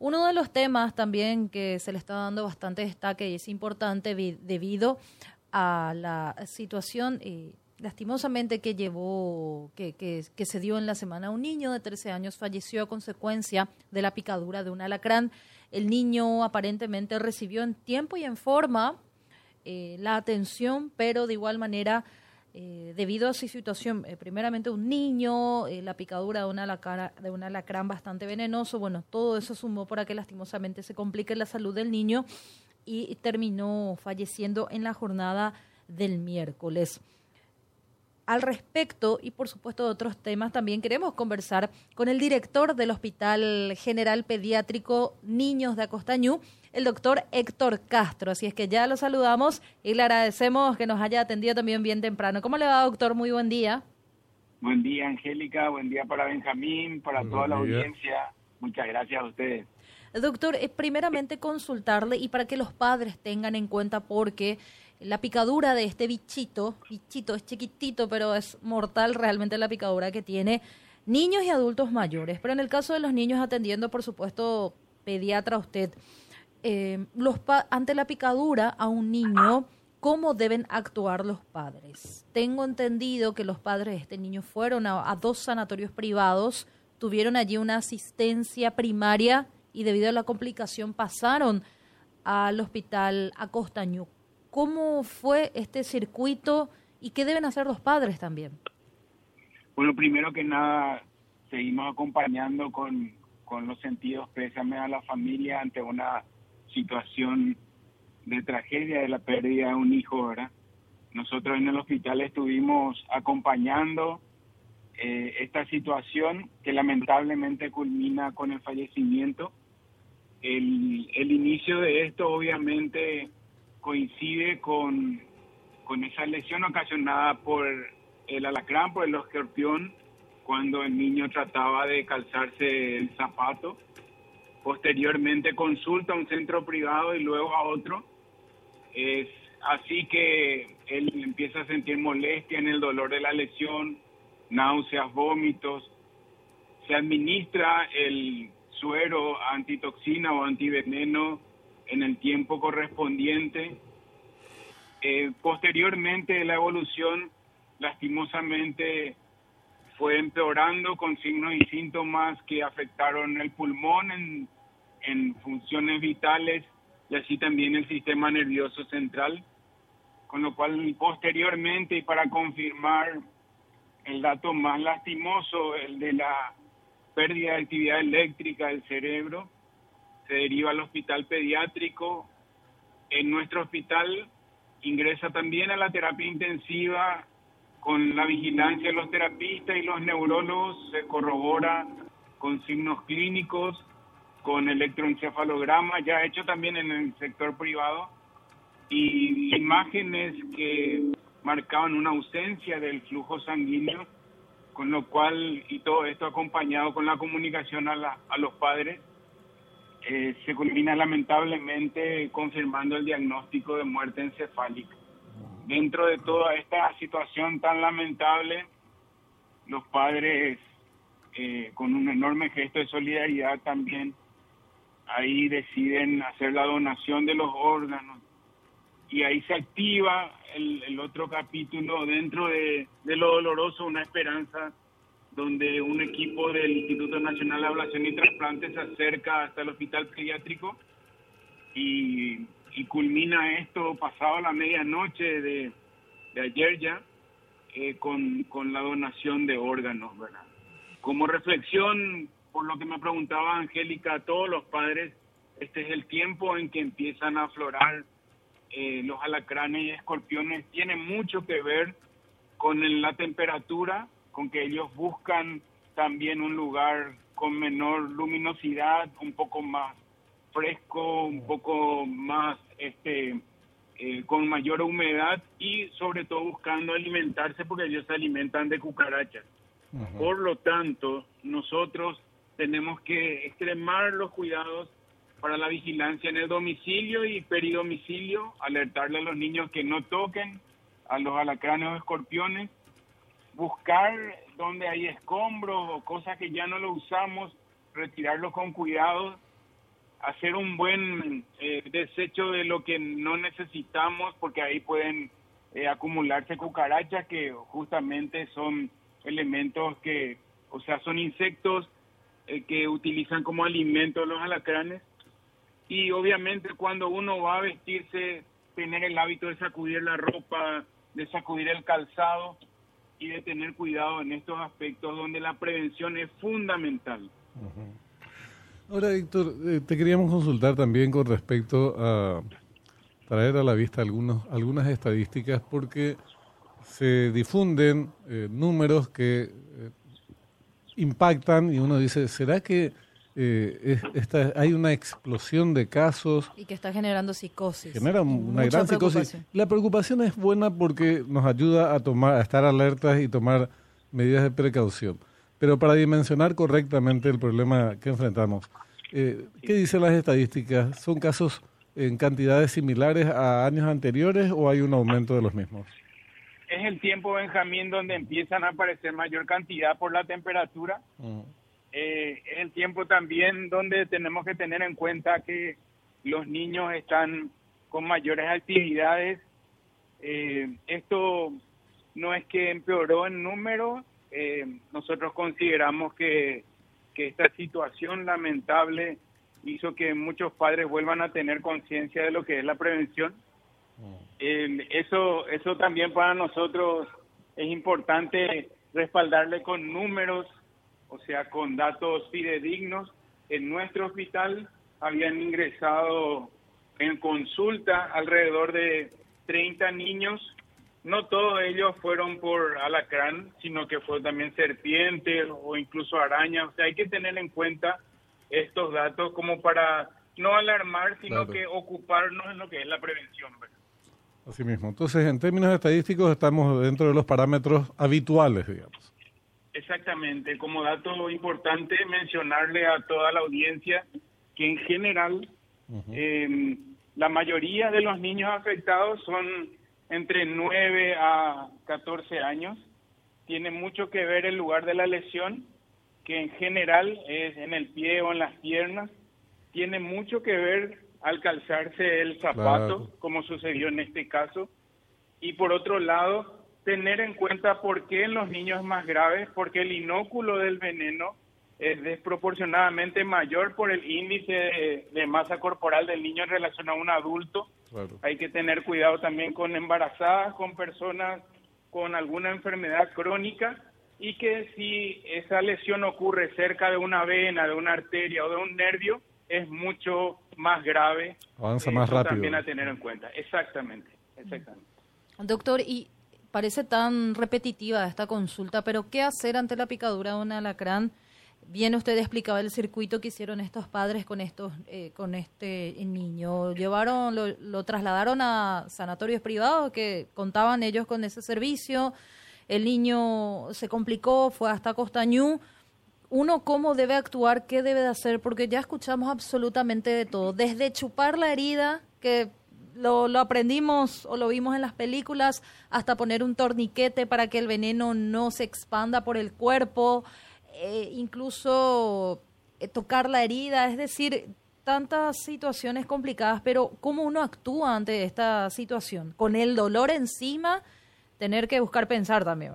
Uno de los temas también que se le está dando bastante destaque y es importante debido a la situación eh, lastimosamente que llevó, que, que, que, se dio en la semana. Un niño de 13 años falleció a consecuencia de la picadura de un alacrán. El niño aparentemente recibió en tiempo y en forma eh, la atención, pero de igual manera, eh, debido a su situación, eh, primeramente un niño, la picadura de, una de un alacrán bastante venenoso, bueno, todo eso sumó para que lastimosamente se complique la salud del niño y terminó falleciendo en la jornada del miércoles al respecto y por supuesto de otros temas también queremos conversar con el director del Hospital General Pediátrico Niños de Acostañú, el doctor Héctor Castro. Así es que ya lo saludamos y le agradecemos que nos haya atendido también bien temprano. ¿Cómo le va, doctor? Muy buen día. Buen día, Angélica. Buen día para Benjamín, para toda la audiencia. Muchas gracias a ustedes. Doctor, primeramente consultarle y para que los padres tengan en cuenta porque la picadura de este bichito, bichito es chiquitito, pero es mortal realmente la picadura que tiene niños y adultos mayores. Pero en el caso de los niños atendiendo, por supuesto, pediatra usted, eh, los ante la picadura a un niño, ¿cómo deben actuar los padres? Tengo entendido que los padres de este niño fueron a, dos sanatorios privados, tuvieron allí una asistencia primaria y debido a la complicación pasaron al hospital Acostañuc ¿Cómo fue este circuito y qué deben hacer los padres también? Bueno, primero que nada, seguimos acompañando con, con los sentidos pésame a la familia ante una situación de tragedia de la pérdida de un hijo, ¿verdad? Nosotros en el hospital estuvimos acompañando eh, esta situación que lamentablemente culmina con el fallecimiento. El, el inicio de esto obviamente coincide con, con esa lesión ocasionada por el alacrán, por el escorpión, cuando el niño trataba de calzarse el zapato. Posteriormente consulta a un centro privado y luego a otro. Es así que él empieza a sentir molestia en el dolor de la lesión, náuseas, vómitos. Se administra el suero antitoxina o antiveneno en el tiempo correspondiente. Eh, posteriormente la evolución lastimosamente fue empeorando con signos y síntomas que afectaron el pulmón en, en funciones vitales y así también el sistema nervioso central, con lo cual posteriormente y para confirmar el dato más lastimoso, el de la pérdida de actividad eléctrica del cerebro, se deriva al hospital pediátrico. En nuestro hospital ingresa también a la terapia intensiva con la vigilancia de los terapistas y los neurólogos, se corrobora con signos clínicos, con electroencefalograma, ya hecho también en el sector privado, y imágenes que marcaban una ausencia del flujo sanguíneo, con lo cual, y todo esto acompañado con la comunicación a, a los padres, eh, se culmina lamentablemente confirmando el diagnóstico de muerte encefálica. Dentro de toda esta situación tan lamentable, los padres, eh, con un enorme gesto de solidaridad también, ahí deciden hacer la donación de los órganos. Y ahí se activa el, otro capítulo dentro de, de lo doloroso, una esperanza donde un equipo del Instituto Nacional de Ablación y Trasplantes se acerca hasta el hospital pediátrico y, culmina esto pasado la medianoche de, ayer ya eh, con, con la donación de órganos, ¿verdad? Como reflexión, por lo que me preguntaba Angélica, a todos los padres, este es el tiempo en que empiezan a aflorar eh, los alacranes y escorpiones. Tiene mucho que ver con la temperatura con que ellos buscan también un lugar con menor luminosidad, un poco más fresco, un poco más este eh, con mayor humedad y sobre todo buscando alimentarse porque ellos se alimentan de cucarachas. Por lo tanto, nosotros tenemos que extremar los cuidados para la vigilancia en el domicilio y peridomicilio, alertarle a los niños que no toquen a los alacranes o escorpiones buscar donde hay escombros o cosas que ya no lo usamos, retirarlo con cuidado hacer un buen eh, desecho de lo que no necesitamos, porque ahí pueden eh, acumularse cucarachas que justamente son elementos que, o sea, son insectos eh, que utilizan como alimento los alacranes. Y obviamente cuando uno va a vestirse, tener el hábito de sacudir la ropa, de sacudir el calzado y de tener cuidado en estos aspectos donde la prevención es fundamental. Ahora, Héctor, eh, te queríamos consultar también con respecto a traer a la vista algunos, algunas estadísticas porque se difunden eh, números que eh, impactan y uno dice, ¿será que esta, hay una explosión de casos? Y que está generando psicosis. Genera una gran psicosis. La preocupación es buena porque nos ayuda a, tomar, a estar alertas y tomar medidas de precaución. Pero para dimensionar correctamente el problema que enfrentamos, eh, ¿qué dicen las estadísticas? ¿Son casos en cantidades similares a años anteriores o hay un aumento de los mismos? Es el tiempo, Benjamín, donde empiezan a aparecer mayor cantidad por la temperatura. Mm. Eh, es el tiempo también donde tenemos que tener en cuenta que los niños están con mayores actividades. Eh, esto no es que empeoró en número, eh, nosotros consideramos que, que esta situación lamentable hizo que muchos padres vuelvan a tener conciencia de lo que es la prevención. Mm. eso, eso también para nosotros es importante respaldarle con números, o sea, con datos fidedignos. En nuestro hospital habían ingresado en consulta alrededor de 30 niños no todos ellos fueron por alacrán, sino que fue también serpientes o incluso arañas. O sea, hay que tener en cuenta estos datos como para no alarmar, sino que ocuparnos en lo que es la prevención. Así mismo. Entonces, en términos estadísticos, estamos dentro de los parámetros habituales, digamos. Exactamente. Como dato importante, mencionarle a toda la audiencia que en general em, la mayoría de los niños afectados son entre 9 a 14 años. Tiene mucho que ver el lugar de la lesión, que en general es en el pie o en las piernas. Tiene mucho que ver al calzarse el zapato, como sucedió en este caso. Y por otro lado, tener en cuenta por qué en los niños es más grave, porque el inóculo del veneno es desproporcionadamente mayor por el índice de, masa corporal del niño en relación a un adulto. Hay que tener cuidado también con embarazadas, con personas con alguna enfermedad crónica y que si esa lesión ocurre cerca de una vena, de una arteria o de un nervio, es mucho más grave. Avanza más rápido. También a tener en cuenta. Exactamente, exactamente. Doctor, y parece tan repetitiva esta consulta, pero ¿qué hacer ante la picadura de un alacrán? bien usted explicaba el circuito que hicieron estos padres con estos eh, con este niño. Llevaron lo, lo, trasladaron a sanatorios privados que contaban ellos con ese servicio el niño se complicó fue hasta Costañú uno cómo debe actuar qué debe de hacer porque ya escuchamos absolutamente de todo. Desde chupar la herida que lo, lo aprendimos o lo vimos en las películas hasta poner un torniquete para que el veneno no se expanda por el cuerpo eh, incluso eh, tocar la herida, es decir, tantas situaciones complicadas, pero ¿cómo uno actúa ante esta situación? Con el dolor encima, tener que buscar pensar también.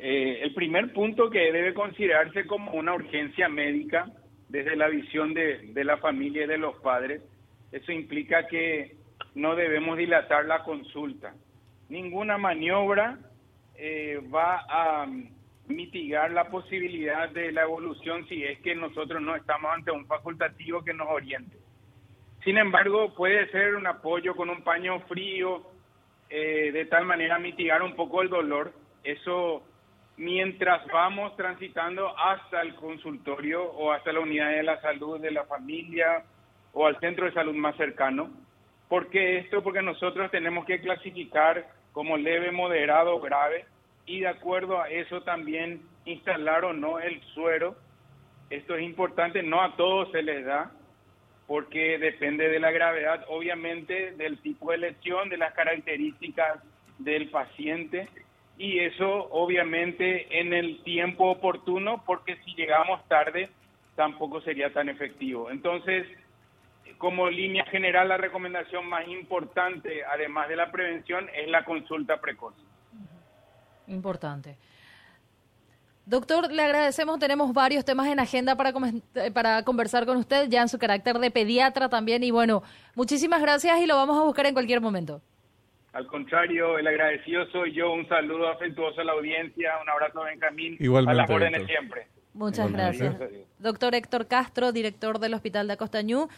Eh, el primer punto que debe considerarse como una urgencia médica desde la visión de, de la familia y de los padres, eso implica que no debemos dilatar la consulta. Ninguna maniobra va a mitigar la posibilidad de la evolución si es que nosotros no estamos ante un facultativo que nos oriente. Sin embargo, puede ser un apoyo con un paño frío, eh, de tal manera mitigar un poco el dolor. Eso mientras vamos transitando hasta el consultorio o hasta la unidad de la salud de la familia o al centro de salud más cercano. ¿Por qué esto? Porque nosotros tenemos que clasificar como leve, moderado, grave y de acuerdo a eso también instalar o no el suero. Esto es importante, no a todos se les da, porque depende de la gravedad, obviamente, del tipo de lesión, de las características del paciente y eso obviamente en el tiempo oportuno, porque si llegamos tarde tampoco sería tan efectivo. Entonces, como línea general, la recomendación más importante, además de la prevención, es la consulta precoz. Importante. Doctor, le agradecemos. Tenemos varios temas en agenda para, para conversar con usted, ya en su carácter de pediatra también. Y bueno, muchísimas gracias y lo vamos a buscar en cualquier momento. Al contrario, el agradecido soy yo. Un saludo afectuoso a la audiencia. Un abrazo a Benjamín. Igualmente, a las órdenes siempre. Muchas gracias. Doctor Héctor Castro, director del Hospital de Acostañú.